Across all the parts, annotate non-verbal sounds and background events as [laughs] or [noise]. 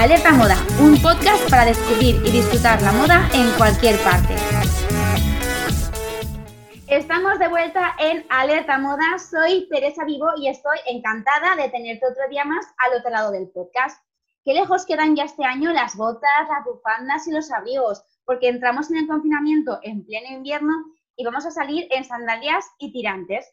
Alerta Moda, un podcast para descubrir y disfrutar la moda en cualquier parte. Estamos de vuelta en Alerta Moda. Soy Teresa Vivo y estoy encantada de tenerte otro día más al otro lado del podcast. Qué lejos quedan ya este año las botas, las bufandas y los abrigos, porque entramos en el confinamiento en pleno invierno y vamos a salir en sandalias y tirantes.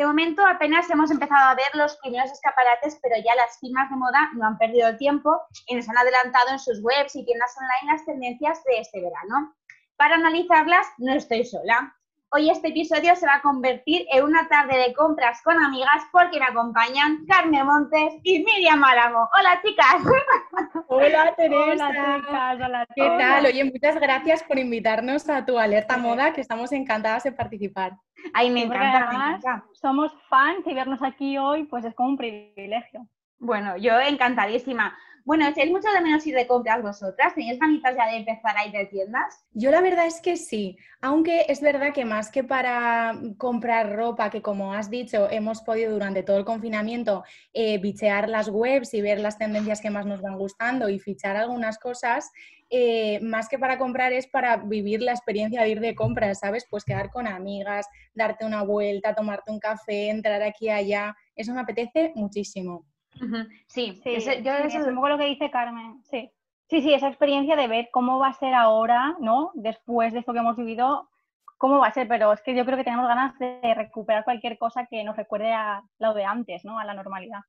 De momento apenas hemos empezado a ver los primeros escaparates, pero ya las firmas de moda no han perdido tiempo y nos han adelantado en sus webs y tiendas online las tendencias de este verano. Para analizarlas no estoy sola. Hoy este episodio se va a convertir en una tarde de compras con amigas porque me acompañan Carmen Montes y Miriam Máramo. Hola chicas. [laughs] Hola Teresa. Hola chicas. Hola, ¿Qué tal? Oye, muchas gracias por invitarnos a tu alerta moda, que estamos encantadas de participar. Ay, me encanta, Somos fans y vernos aquí hoy pues es como un privilegio. Bueno, yo encantadísima. Bueno, ¿echáis mucho de menos ir de compras vosotras? ¿Tenéis ganitas ya de empezar a ir de tiendas? Yo la verdad es que sí, aunque es verdad que más que para comprar ropa, que como has dicho, hemos podido durante todo el confinamiento eh, bichear las webs y ver las tendencias que más nos van gustando y fichar algunas cosas, eh, más que para comprar es para vivir la experiencia de ir de compras, ¿sabes? Pues quedar con amigas, darte una vuelta, tomarte un café, entrar aquí y allá, eso me apetece muchísimo. Sí, sí, yo es un poco lo que dice Carmen, sí. Sí, sí, esa experiencia de ver cómo va a ser ahora, ¿no? Después de esto que hemos vivido, cómo va a ser, pero es que yo creo que tenemos ganas de recuperar cualquier cosa que nos recuerde a lo de antes, ¿no? A la normalidad.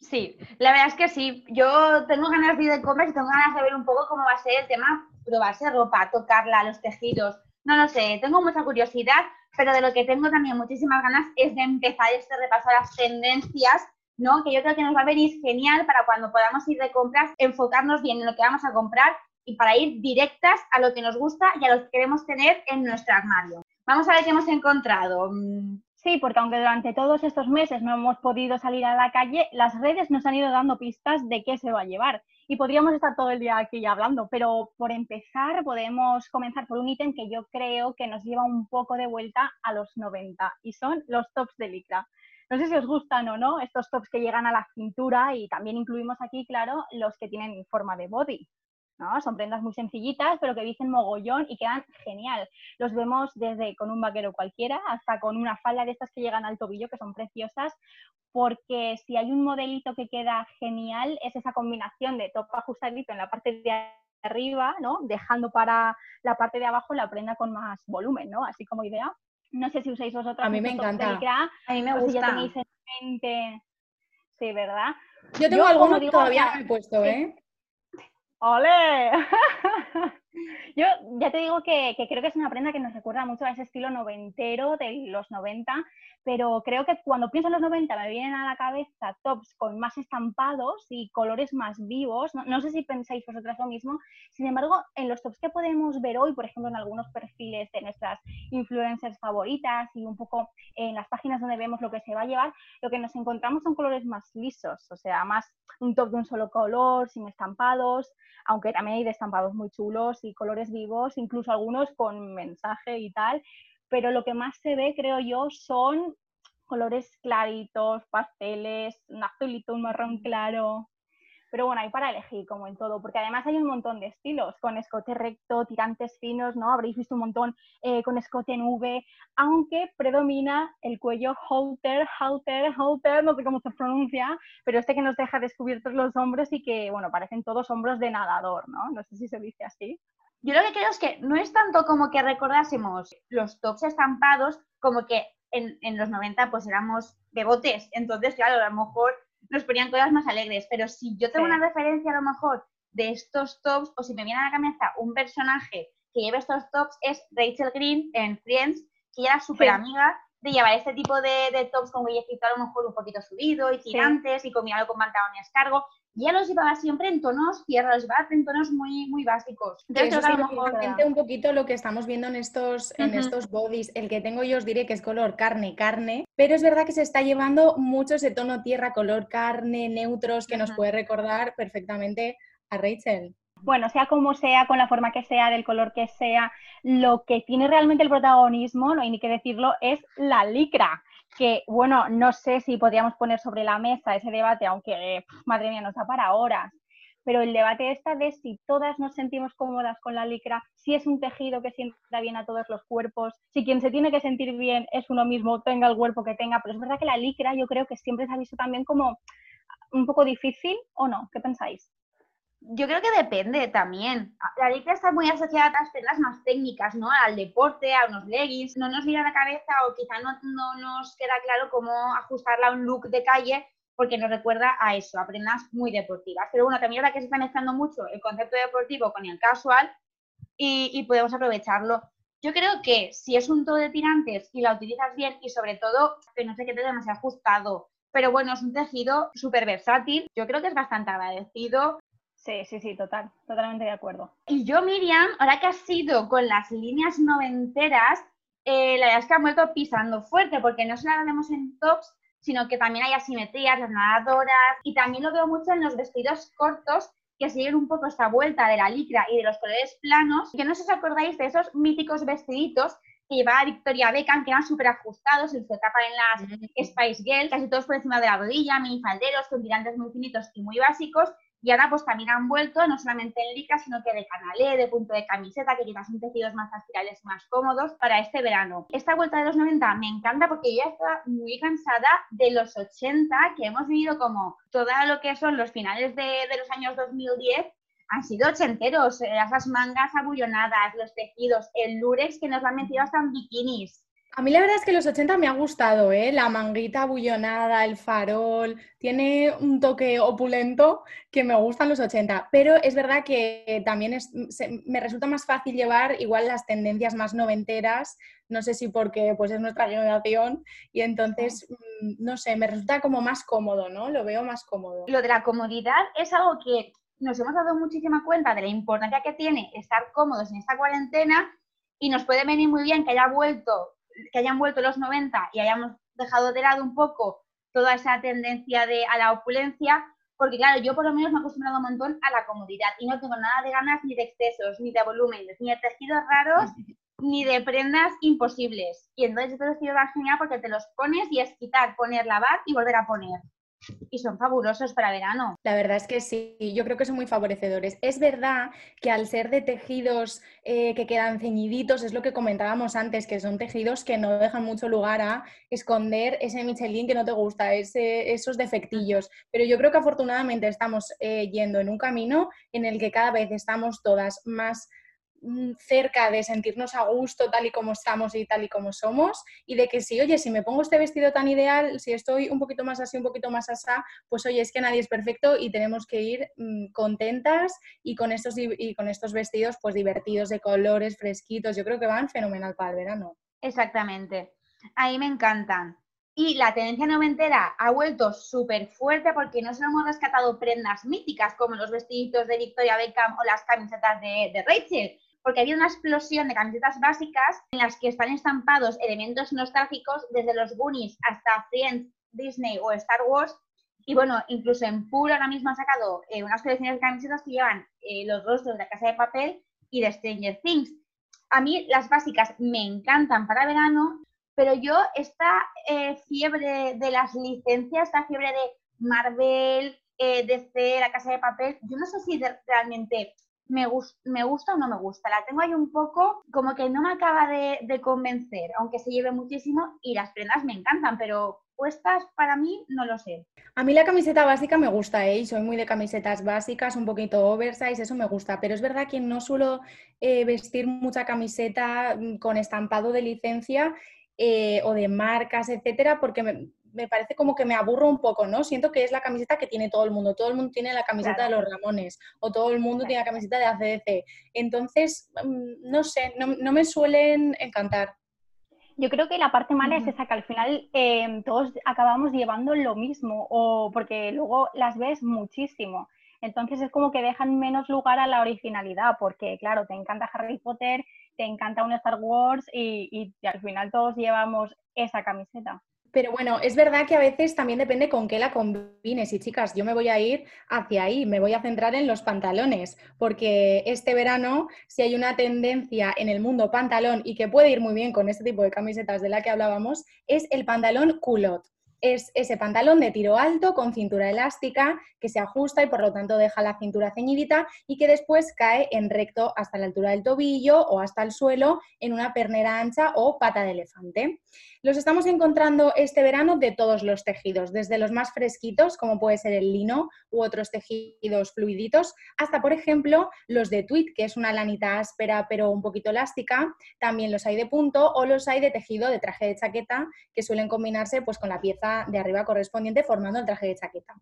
Sí, la verdad es que sí. Yo tengo ganas de ir de compras y tengo ganas de ver un poco cómo va a ser el tema, probarse ropa, tocarla, los tejidos. No lo sé, tengo mucha curiosidad, pero de lo que tengo también muchísimas ganas es de empezar este repaso a las tendencias ¿no? Que yo creo que nos va a venir genial para cuando podamos ir de compras, enfocarnos bien en lo que vamos a comprar y para ir directas a lo que nos gusta y a lo que queremos tener en nuestro armario. Vamos a ver qué hemos encontrado. Mm. Sí, porque aunque durante todos estos meses no hemos podido salir a la calle, las redes nos han ido dando pistas de qué se va a llevar. Y podríamos estar todo el día aquí hablando, pero por empezar podemos comenzar por un ítem que yo creo que nos lleva un poco de vuelta a los 90 y son los tops de licra. No sé si os gustan o no estos tops que llegan a la cintura y también incluimos aquí, claro, los que tienen forma de body. ¿no? Son prendas muy sencillitas, pero que dicen mogollón y quedan genial. Los vemos desde con un vaquero cualquiera hasta con una falda de estas que llegan al tobillo, que son preciosas, porque si hay un modelito que queda genial, es esa combinación de top ajustadito en la parte de arriba, ¿no? Dejando para la parte de abajo la prenda con más volumen, ¿no? Así como idea. No sé si usáis vosotros. A mí me encanta. a mí me gusta. tenéis en mente. Sí, ¿verdad? Yo tengo alguno que todavía no he puesto, ¿eh? ¡Ole! [laughs] Yo ya te digo que, creo que es una prenda que nos recuerda mucho a ese estilo noventero de los 90, pero creo que cuando pienso en los 90 me vienen a la cabeza tops con más estampados y colores más vivos. No, sé si pensáis vosotras lo mismo. Sin embargo, en los tops que podemos ver hoy, por ejemplo, en algunos perfiles de nuestras influencers favoritas y un poco en las páginas donde vemos lo que se va a llevar, lo que nos encontramos son colores más lisos, o sea, más un top de un solo color, sin estampados, aunque también hay de estampados muy chulos y colores vivos, incluso algunos con mensaje y tal, pero lo que más se ve, creo yo, son colores claritos, pasteles, un azulito, un marrón claro. Pero bueno, hay para elegir, como en todo, porque además hay un montón de estilos, con escote recto, tirantes finos, ¿no? Habréis visto un montón eh, con escote en V, aunque predomina el cuello halter, halter, halter, no sé cómo se pronuncia, pero este que nos deja descubiertos los hombros y que, bueno, parecen todos hombros de nadador, ¿no? No sé si se dice así. Yo lo que creo es que no es tanto como que recordásemos los tops estampados, como que en, en los 90 pues éramos bebotes, entonces claro, a lo mejor nos ponían cosas más alegres. Pero si yo tengo una referencia a lo mejor de estos tops, o si me viene a la cabeza un personaje que lleva estos tops, es Rachel Green en Friends, que ella era súper amiga de llevar este tipo de, tops con huellecito a lo mejor un poquito subido y tirantes y combinado con pantalón y escargo. Y ella los llevaba siempre en tonos tierra, los llevaba en tonos muy, muy básicos. Entonces, a lo mejor un poquito lo que estamos viendo en estos, en estos bodies. El que tengo yo os diré que es color carne, carne, pero es verdad que se está llevando mucho ese tono tierra, color carne, neutros, que nos puede recordar perfectamente a Rachel bueno, sea como sea, con la forma que sea, del color que sea, lo que tiene realmente el protagonismo, no hay ni que decirlo, es la licra. Que, bueno, no sé si podríamos poner sobre la mesa ese debate, aunque, madre mía, nos da para horas. pero el debate está de si todas nos sentimos cómodas con la licra, si es un tejido que sienta bien a todos los cuerpos, si quien se tiene que sentir bien es uno mismo, tenga el cuerpo que tenga, pero es verdad que la licra yo creo que siempre se ha visto también como un poco difícil o no, ¿qué pensáis? Yo creo que depende también. La licra está muy asociada a otras prendas más técnicas, ¿no? Al deporte, a unos leggings. No nos viene a la cabeza o quizá no, no nos queda claro cómo ajustarla a un look de calle porque nos recuerda a eso, a prendas muy deportivas. Pero bueno, también ahora que se está mezclando mucho el concepto deportivo con el casual y, podemos aprovecharlo. Yo creo que si es un todo de tirantes y la utilizas bien y sobre todo que no sé qué te demasiado ajustado, pero bueno, es un tejido súper versátil, yo creo que es bastante agradecido. Sí, sí, sí, total, totalmente de acuerdo. Y yo, Miriam, ahora que has sido con las líneas noventeras, eh, la verdad es que ha vuelto pisando fuerte, porque no solo vemos en tops, sino que también hay asimetrías, las nadadoras, y también lo veo mucho en los vestidos cortos que siguen un poco esta vuelta de la licra y de los colores planos, que no sé si os acordáis de esos míticos vestiditos que llevaba Victoria Beckham, que eran súper ajustados, en su etapa en las Spice Girls, casi todos por encima de la rodilla, minifalderos, con tirantes muy finitos y muy básicos, y ahora pues también han vuelto, no solamente en licra, sino que de canalé, de punto de camiseta, que quizás son tejidos más aspirables y más cómodos para este verano. Esta vuelta de los 90 me encanta porque ya está muy cansada de los 80, que hemos vivido como todo lo que son los finales de, de los años 2010, han sido ochenteros, eh, esas mangas abullonadas, los tejidos, el lurex que nos lo han metido hasta en bikinis. A mí la verdad es que los 80 me ha gustado, ¿eh? La manguita bullonada, el farol, tiene un toque opulento que me gustan los 80, pero es verdad que también es, me resulta más fácil llevar igual las tendencias más noventeras, no sé si porque pues es nuestra generación y entonces, mm, no sé, me resulta como más cómodo, ¿no? Lo veo más cómodo. Lo de la comodidad es algo que nos hemos dado muchísima cuenta de la importancia que tiene estar cómodos en esta cuarentena y nos puede venir muy bien que haya vuelto que hayan vuelto los 90 y hayamos dejado de lado un poco toda esa tendencia de, a la opulencia, porque claro, yo por lo menos me he acostumbrado un montón a la comodidad y no tengo nada de ganas ni de excesos, ni de volúmenes, ni de tejidos raros, [laughs] ni de prendas imposibles. Y entonces este vestido va genial porque te los pones y es quitar, poner, lavar y volver a poner y son fabulosos para verano. La verdad es que sí, yo creo que son muy favorecedores. Es verdad que al ser de tejidos eh, que quedan ceñiditos, es lo que comentábamos antes, que son tejidos que no dejan mucho lugar a esconder ese Michelin que no te gusta, esos defectillos. Pero yo creo que afortunadamente estamos eh, yendo en un camino en el que cada vez estamos todas más cerca de sentirnos a gusto tal y como estamos y tal y como somos y de que si, oye, si me pongo este vestido tan ideal, si estoy un poquito más así, un poquito más asá, pues oye, es que nadie es perfecto y tenemos que ir mm, contentas y con, estos, y con estos vestidos pues divertidos de colores, fresquitos, yo creo que van fenomenal para el verano. Exactamente, ahí me encantan. Y la tendencia noventera ha vuelto súper fuerte porque no solo hemos rescatado prendas míticas como los vestiditos de Victoria Beckham o las camisetas de Rachel, porque había una explosión de camisetas básicas en las que están estampados elementos nostálgicos desde los Goonies hasta Friends, Disney o Star Wars. Y bueno, incluso en Puro ahora mismo ha sacado eh, unas colecciones de camisetas que llevan eh, los rostros de la Casa de Papel y de Stranger Things. A mí las básicas me encantan para verano, pero yo esta eh, fiebre de las licencias, esta fiebre de Marvel, DC, la Casa de Papel, yo no sé si realmente me, me gusta o no me gusta. La tengo ahí un poco como que no me acaba de, convencer, aunque se lleve muchísimo y las prendas me encantan, pero puestas para mí no lo sé. A mí la camiseta básica me gusta, ¿eh? soy muy de camisetas básicas, un poquito oversize, eso me gusta, pero es verdad que no suelo eh, vestir mucha camiseta mm, con estampado de licencia eh, o de marcas, etcétera, porque me, me parece como que me aburro un poco, ¿no? Siento que es la camiseta que tiene todo el mundo. Todo el mundo tiene la camiseta de los Ramones o todo el mundo tiene la camiseta de ACDC. Entonces, mm, no sé, no, me suelen encantar. Yo creo que la parte mala es esa, que al final em, todos acabamos llevando lo mismo, o porque luego las ves muchísimo. Entonces es como que dejan menos lugar a la originalidad, porque claro, te encanta Harry Potter, te encanta un Star Wars y al final todos llevamos esa camiseta. Pero bueno, es verdad que a veces también depende con qué la combines. Y chicas, yo me voy a ir hacia ahí, me voy a centrar en los pantalones, porque este verano, si hay una tendencia en el mundo pantalón y que puede ir muy bien con este tipo de camisetas de la que hablábamos, es el pantalón culot. Es ese pantalón de tiro alto con cintura elástica que se ajusta y por lo tanto deja la cintura ceñidita y que después cae en recto hasta la altura del tobillo o hasta el suelo en una pernera ancha o pata de elefante. Los estamos encontrando este verano de todos los tejidos, desde los más fresquitos, como puede ser el lino u otros tejidos fluiditos, hasta, por ejemplo, los de tweed, que es una lanita áspera pero un poquito elástica. También los hay de punto o los hay de tejido de traje de chaqueta, que suelen combinarse pues, con la pieza de arriba correspondiente formando el traje de chaqueta.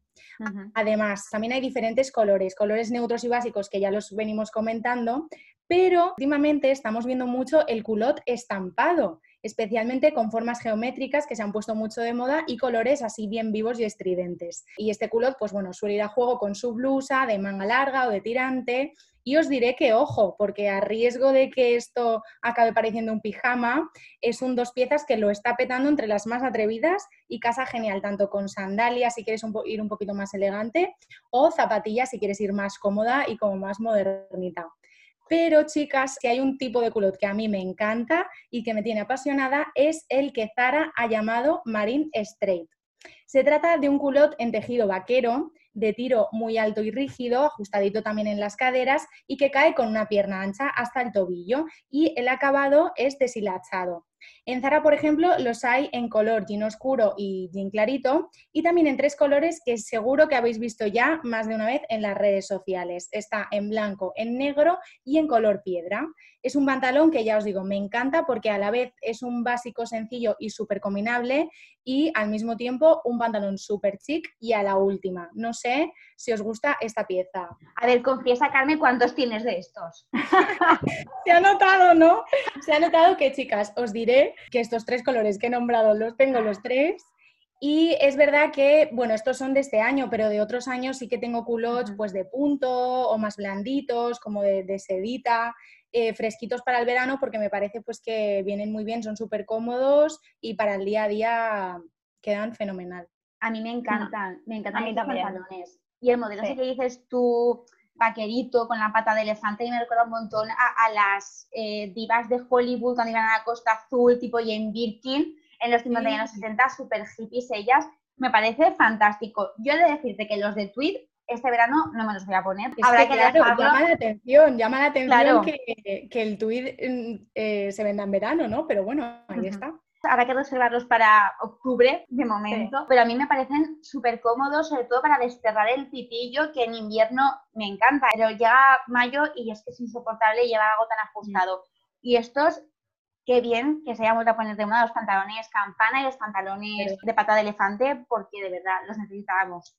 Además, también hay diferentes colores, colores neutros y básicos que ya los venimos comentando, pero últimamente estamos viendo mucho el culot estampado especialmente con formas geométricas que se han puesto mucho de moda y colores así bien vivos y estridentes. Y este culot, pues bueno, suele ir a juego con su blusa de manga larga o de tirante. Y os diré que ojo, porque a riesgo de que esto acabe pareciendo un pijama, es un dos piezas que lo está petando entre las más atrevidas y casa genial, tanto con sandalias si quieres ir un poquito más elegante o zapatillas si quieres ir más cómoda y como más modernita. Pero, chicas, si hay un tipo de culot que a mí me encanta y que me tiene apasionada, es el que Zara ha llamado Marine Straight. Se trata de un culot en tejido vaquero, de tiro muy alto y rígido, ajustadito también en las caderas y que cae con una pierna ancha hasta el tobillo y el acabado es deshilachado. En Zara, por ejemplo, los hay en color jean oscuro y jean clarito y también en tres colores que seguro que habéis visto ya más de una vez en las redes sociales. Está en blanco, en negro y en color piedra. Es un pantalón que ya os digo, me encanta porque a la vez es un básico sencillo y súper combinable y al mismo tiempo un pantalón súper chic y a la última. No sé si os gusta esta pieza. A ver, confiesa, Carmen, ¿cuántos tienes de estos? [laughs] Se ha notado, ¿no? Se ha notado que, chicas, os diré que estos tres colores que he nombrado los tengo los tres. Y es verdad que, bueno, estos son de este año, pero de otros años sí que tengo culottes pues de punto o más blanditos, como de, de sedita. Eh, fresquitos para el verano porque me parece pues que vienen muy bien, son súper cómodos y para el día a día quedan fenomenal. A mí me encantan, me encantan los pantalones. Y el modelo ese que dices tú, vaquerito con la pata de elefante, y me recuerda un montón a, las eh, divas de Hollywood cuando iban a la Costa Azul, tipo Jane Birkin, en los 50 y los 60, súper hippies ellas. Me parece fantástico. Yo he de decirte que los de Tweed este verano no me los voy a poner. Habrá que, llama la atención, llama la atención que, el tweed mm, eh, se venda en verano, ¿no? Pero bueno, ahí está. Habrá que reservarlos para octubre de momento, pero a mí me parecen súper cómodos, sobre todo para desterrar el pitillo, que en invierno me encanta, pero llega mayo y es que es insoportable llevar algo tan ajustado. Y estos, qué bien que se haya vuelto a poner de moda los pantalones campana y los pantalones de pata de elefante, porque de verdad los necesitábamos.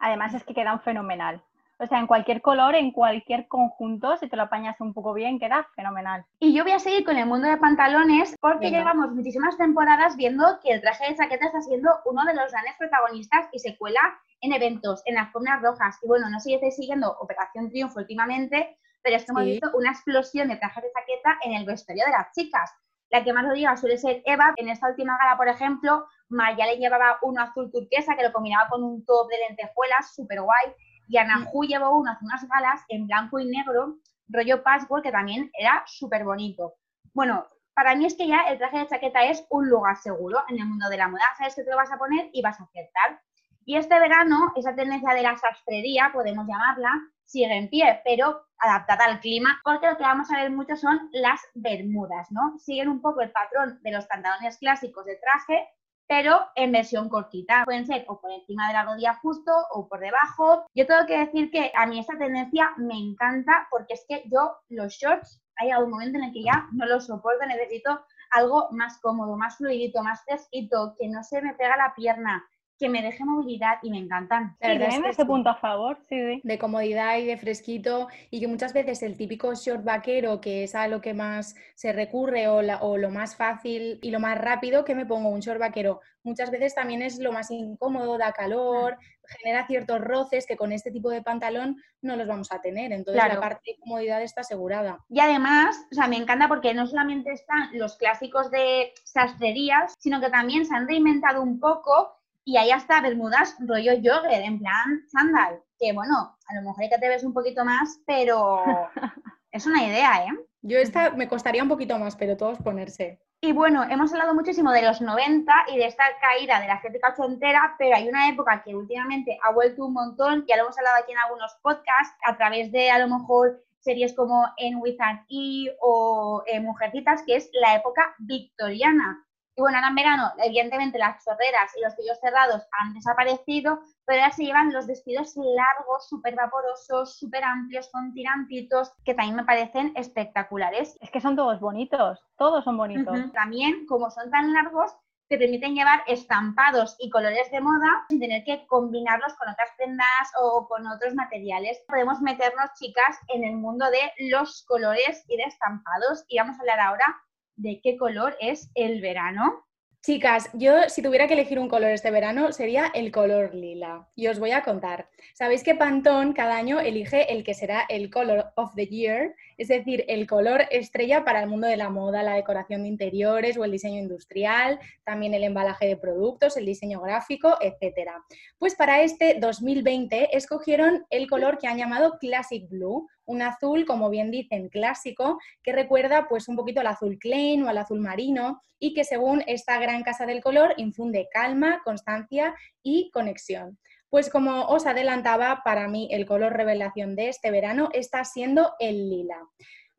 Además es que quedan fenomenal. O sea, en cualquier color, en cualquier conjunto, si te lo apañas un poco bien, queda fenomenal. Y yo voy a seguir con el mundo de pantalones porque llevamos muchísimas temporadas viendo que el traje de chaqueta está siendo uno de los grandes protagonistas y se cuela en eventos, en las formas rojas. Y bueno, no sé si estáis siguiendo Operación Triunfo últimamente, pero es que hemos visto una explosión de trajes de chaqueta en el vestuario de las chicas. La que más lo diga suele ser Eva. En esta última gala, por ejemplo, Maya le llevaba uno azul turquesa que lo combinaba con un top de lentejuelas, súper guay. Y Anahu llevó uno hace unas galas en blanco y negro, rollo patchwork, que también era súper bonito. Bueno, para mí es que ya el traje de chaqueta es un lugar seguro en el mundo de la moda. Sabes que te lo vas a poner y vas a acertar. Y este verano, esa tendencia de la sastrería, podemos llamarla, sigue en pie, pero adaptada al clima, porque lo que vamos a ver mucho son las bermudas, ¿no? Siguen un poco el patrón de los pantalones clásicos de traje, pero en versión cortita. Pueden ser o por encima de la rodilla justo o por debajo. Yo tengo que decir que a mí esta tendencia me encanta porque es que yo los shorts, hay algún momento en el que ya no los soporto, necesito algo más cómodo, más fluidito, más fresquito, que no se me pega la pierna, que me deje movilidad y me encantan. Sí, ese punto a favor, sí, De comodidad y de fresquito y que muchas veces el típico short vaquero, que es a lo que más se recurre o, o lo más fácil y lo más rápido, que me pongo un short vaquero. Muchas veces también es lo más incómodo, da calor, genera ciertos roces que con este tipo de pantalón no los vamos a tener. Entonces la parte de comodidad está asegurada. Y además, o sea, me encanta porque no solamente están los clásicos de sastrerías, sino que también se han reinventado un poco y ahí hasta bermudas rollo jogger, en plan sandal, que bueno, a lo mejor hay que te ves un poquito más, pero [laughs] es una idea, ¿eh? Yo esta me costaría un poquito más, pero todos ponerse. Y bueno, hemos hablado muchísimo de los 90 y de esta caída de la estética ochentera, pero hay una época que últimamente ha vuelto un montón, ya lo hemos hablado aquí en algunos podcasts, a través de a lo mejor series como En With an E o eh, Mujercitas, que es la época victoriana. Y bueno, ahora en verano, evidentemente las chorreras y los vellos cerrados han desaparecido, pero ahora se llevan los vestidos largos, súper vaporosos, súper amplios, con tirantitos, que también me parecen espectaculares. Es que son todos bonitos, todos son bonitos. También, como son tan largos, te permiten llevar estampados y colores de moda sin tener que combinarlos con otras prendas o con otros materiales. Podemos meternos, chicas, en el mundo de los colores y de estampados y vamos a hablar ahora de qué color es el verano. Chicas, yo si tuviera que elegir un color este verano sería el color lila. Y os voy a contar. Sabéis que Pantone cada año elige el que será el color of the year, es decir, el color estrella para el mundo de la moda, la decoración de interiores o el diseño industrial, también el embalaje de productos, el diseño gráfico, etc. Pues para este 2020 escogieron el color que han llamado Classic Blue, un azul, como bien dicen, clásico, que recuerda pues un poquito al azul Klein o al azul marino y que según esta gran casa del color infunde calma, constancia y conexión. Pues como os adelantaba, para mí el color revelación de este verano está siendo el lila.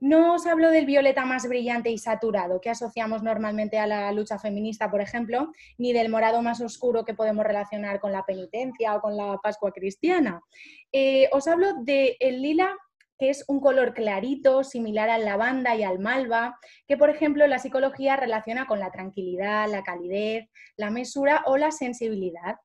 No os hablo del violeta más brillante y saturado que asociamos normalmente a la lucha feminista, por ejemplo, ni del morado más oscuro que podemos relacionar con la penitencia o con la Pascua cristiana. Eh, os hablo del lila que es un color clarito, similar al lavanda y al malva, que por ejemplo la psicología relaciona con la tranquilidad, la calidez, la mesura o la sensibilidad.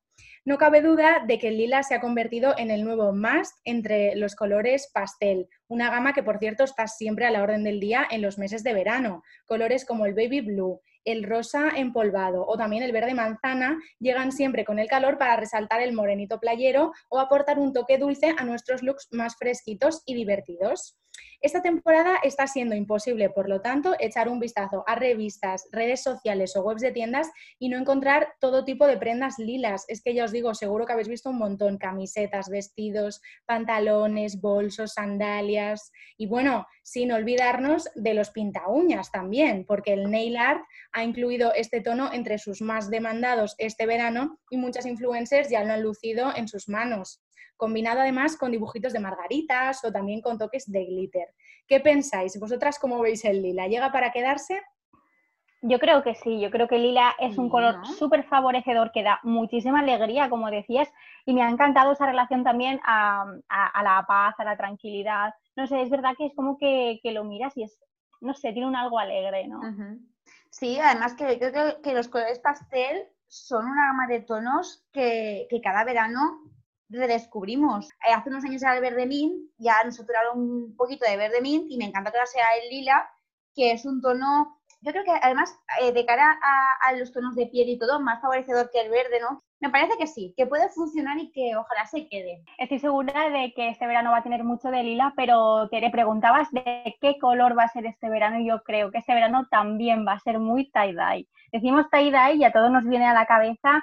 No cabe duda de que el lila se ha convertido en el nuevo must entre los colores pastel, una gama que por cierto está siempre a la orden del día en los meses de verano. Colores como el baby blue, el rosa empolvado o también el verde manzana llegan siempre con el calor para resaltar el morenito playero o aportar un toque dulce a nuestros looks más fresquitos y divertidos. Esta temporada está siendo imposible, por lo tanto, echar un vistazo a revistas, redes sociales o webs de tiendas y no encontrar todo tipo de prendas lilas. Es que ya os digo, seguro que habéis visto un montón, camisetas, vestidos, pantalones, bolsos, sandalias y bueno, sin olvidarnos de los pinta uñas también, porque el nail art ha incluido este tono entre sus más demandados este verano y muchas influencers ya lo han lucido en sus manos combinado además con dibujitos de margaritas o también con toques de glitter. ¿Qué pensáis? ¿Vosotras cómo veis el lila? ¿Llega para quedarse? Yo creo que sí, yo creo que lila es un color súper favorecedor que da muchísima alegría, como decías, y me ha encantado esa relación también a, la paz, a la tranquilidad. No sé, es verdad que es como que, lo miras y es, no sé, tiene un algo alegre, ¿no? Sí, además que creo que, los colores pastel son una gama de tonos que, que cada verano redescubrimos. Eh, hace unos años era el verde mint, ya nos saturaron un poquito de verde mint y me encanta que ahora sea el lila, que es un tono, yo creo que además eh, de cara a, los tonos de piel y todo, más favorecedor que el verde, ¿no? Me parece que sí, que puede funcionar y que ojalá se quede. Estoy segura de que este verano va a tener mucho de lila, pero te preguntabas de qué color va a ser este verano y yo creo que este verano también va a ser muy tie-dye. Decimos tie-dye y a todos nos viene a la cabeza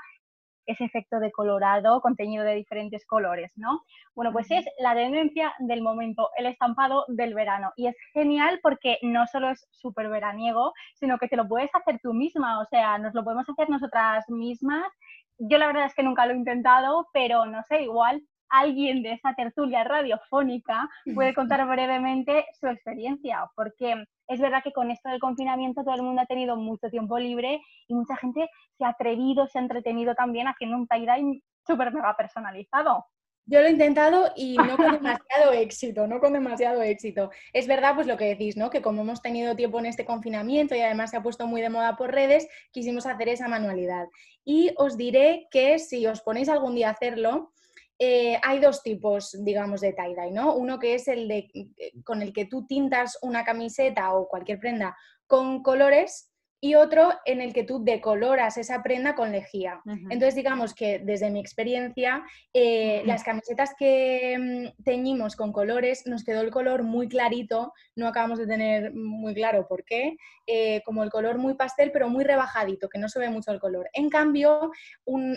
ese efecto de colorado contenido de diferentes colores, ¿no? Bueno, pues es la tendencia del momento, el estampado del verano. Y es genial porque no solo es súper veraniego, sino que te lo puedes hacer tú misma, o sea, nos lo podemos hacer nosotras mismas. Yo la verdad es que nunca lo he intentado, pero no sé, igual alguien de esa tertulia radiofónica puede contar brevemente su experiencia, porque es verdad que con esto del confinamiento todo el mundo ha tenido mucho tiempo libre y mucha gente se ha atrevido, se ha entretenido también haciendo un tie-dye súper mega personalizado. Yo lo he intentado y no con [laughs] demasiado éxito, no con demasiado éxito. Es verdad, pues lo que decís, ¿no? Que como hemos tenido tiempo en este confinamiento y además se ha puesto muy de moda por redes, quisimos hacer esa manualidad. Y os diré que si os ponéis algún día a hacerlo, eh, hay dos tipos, digamos, de tie-dye, ¿no? Uno que es el de, eh, con el que tú tintas una camiseta o cualquier prenda con colores y otro en el que tú decoloras esa prenda con lejía. Entonces, digamos que desde mi experiencia, eh, las camisetas que mm, teñimos con colores nos quedó el color muy clarito, no acabamos de tener muy claro por qué, eh, como el color muy pastel, pero muy rebajadito, que no se ve mucho el color. En cambio,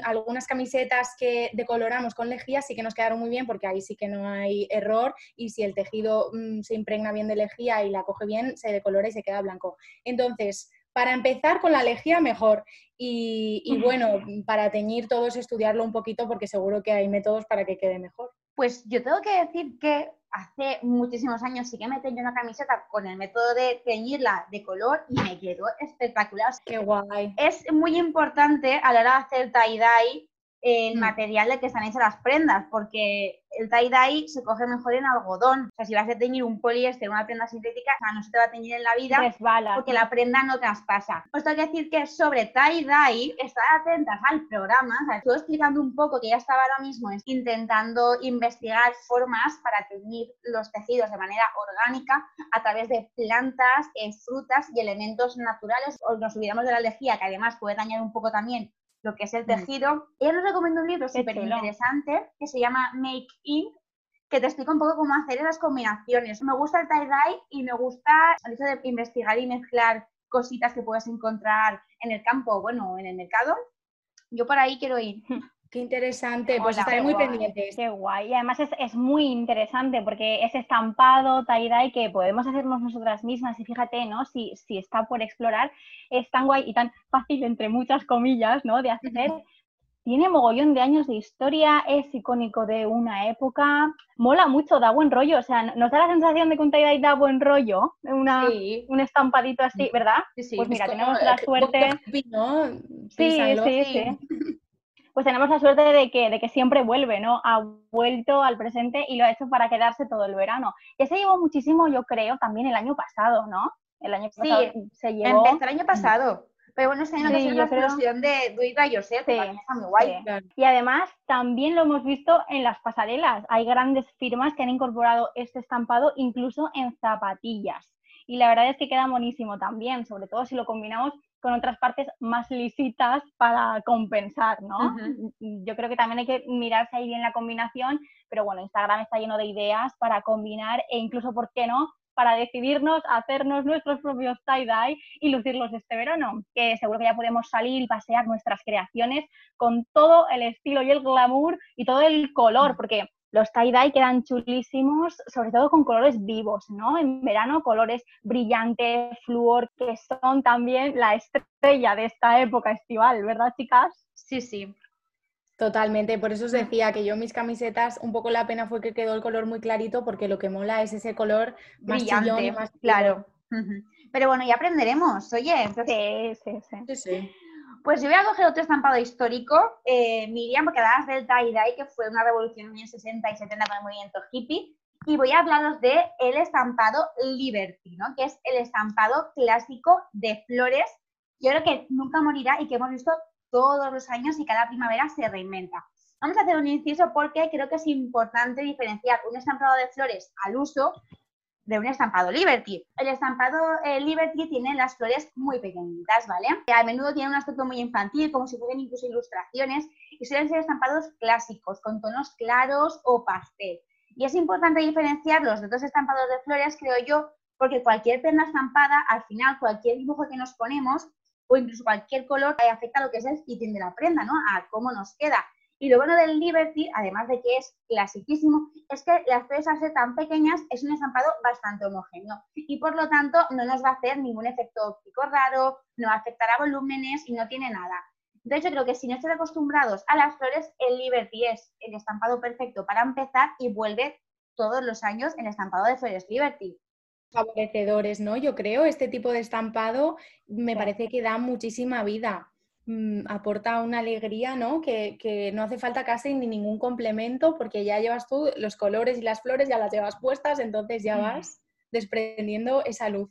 algunas camisetas que decoloramos con lejía sí que nos quedaron muy bien, porque ahí sí que no hay error y si el tejido mm, se impregna bien de lejía y la coge bien, se decolora y se queda blanco. Entonces, para empezar con la lejía mejor. Y, y bueno, para teñir todos estudiarlo un poquito porque seguro que hay métodos para que quede mejor. Pues yo tengo que decir que hace muchísimos años sí que me teñí una camiseta con el método de teñirla de color y me quedó espectacular. Qué guay. Es muy importante a la hora de hacer tie-dye el Mm. material de que están hechas las prendas, porque el tie-dye se coge mejor en algodón. O sea, si vas a teñir un poliéster, una prenda sintética, o sea, no se te va a teñir en la vida Resbala. porque la prenda no traspasa. Os tengo que decir que sobre tie-dye, estad atentas al programa, o sea, estuve explicando un poco que ya estaba ahora mismo intentando investigar formas para teñir los tejidos de manera orgánica a través de plantas, eh, frutas y elementos naturales. O nos olvidamos de la lejía, que además puede dañar un poco también lo que es el Mm. tejido. Ella nos recomienda un libro súper interesante que se llama Make In, que te explica un poco cómo hacer esas combinaciones. Me gusta el tie-dye y me gusta el hecho de investigar y mezclar cositas que puedes encontrar en el campo, bueno, en el mercado. Yo por ahí quiero ir. [laughs] Qué interesante, pues Hola, estaré muy guay. pendientes. Qué guay. Y además es, es muy interesante porque es estampado, tie-dye, que podemos hacernos nosotras mismas. Y fíjate, ¿no? Si, si está por explorar, es tan guay y tan fácil, entre muchas comillas, ¿no? De hacer. Tiene mogollón de años de historia, es icónico de una época, mola mucho, da buen rollo. O sea, nos da la sensación de que un tie-dye da buen rollo, una, Sí, un estampadito así, ¿verdad? sí, sí. Pues mira, tenemos la suerte. Sí, Piénsalo. sí, sí. Pues tenemos la suerte de que, de que siempre vuelve, ¿no? Ha vuelto al presente y lo ha hecho para quedarse todo el verano. Ya se llevó muchísimo, yo creo, también el año pasado, ¿no? El año Sí, pasado se llevó. Empezó el año pasado. Pero bueno, este año Sí, la creo- explosión de Do It By Yourself, que Sí, está muy guay. sí. Y además también lo hemos visto en las pasarelas. Hay grandes firmas que han incorporado este estampado incluso en zapatillas. Y la verdad es que queda monísimo también, sobre todo si lo combinamos con otras partes más lisitas para compensar, ¿no? Ujú. Yo creo que también hay que mirarse ahí bien la combinación, pero bueno, Instagram está lleno de ideas para combinar e incluso, ¿por qué no?, para decidirnos a hacernos nuestros propios tie-dye y lucirlos este verano, que seguro que ya podemos salir y pasear nuestras creaciones con todo el estilo y el glamour y todo el color, porque los tie-dye quedan chulísimos, sobre todo con colores vivos, ¿no? En verano, colores brillantes, flúor, que son también la estrella de esta época estival, ¿verdad, chicas? Sí, sí. Totalmente, por eso os decía que yo mis camisetas, un poco la pena fue que quedó el color muy clarito, porque lo que mola es ese color más chillón Brillante, más claro. Pero bueno, ya aprenderemos. Oye, entonces, Sí, sí, sí. Sí, sí. Pues yo voy a coger otro estampado histórico, eh, Miriam, porque hablabas del tie-dye, que fue una revolución en los años 60 y 70 con el movimiento hippie, y voy a hablaros de el estampado Liberty, ¿no? Que es el estampado clásico de flores. Yo creo que nunca morirá y que hemos visto todos los años y cada primavera se reinventa. Vamos a hacer un inciso porque creo que es importante diferenciar un estampado de flores al uso de un estampado Liberty. El estampado eh, Liberty tiene las flores muy pequeñitas, ¿vale? Que a menudo tiene un aspecto muy infantil, como si fueran incluso ilustraciones, y suelen ser estampados clásicos, con tonos claros o pastel. Y es importante diferenciar los de otros estampados de flores, creo yo, porque cualquier prenda estampada, al final, cualquier dibujo que nos ponemos, o incluso cualquier color, eh, afecta a lo que es el fitting de la prenda, ¿no? A cómo nos queda. Y lo bueno del Liberty, además de que es clasiquísimo, es que las flores al ser tan pequeñas es un estampado bastante homogéneo y por lo tanto no nos va a hacer ningún efecto óptico raro, no afectará volúmenes y no tiene nada. De hecho, creo que si no estáis acostumbrados a las flores, el Liberty es el estampado perfecto para empezar y vuelve todos los años el estampado de flores Liberty. Favorecedores, ¿no? Yo creo, este tipo de estampado me Sí. parece que da muchísima vida. Mm, aporta una alegría, ¿no? Que, que no hace falta casi ni ningún complemento porque ya llevas tú los colores y las flores, ya las llevas puestas, entonces ya vas desprendiendo esa luz.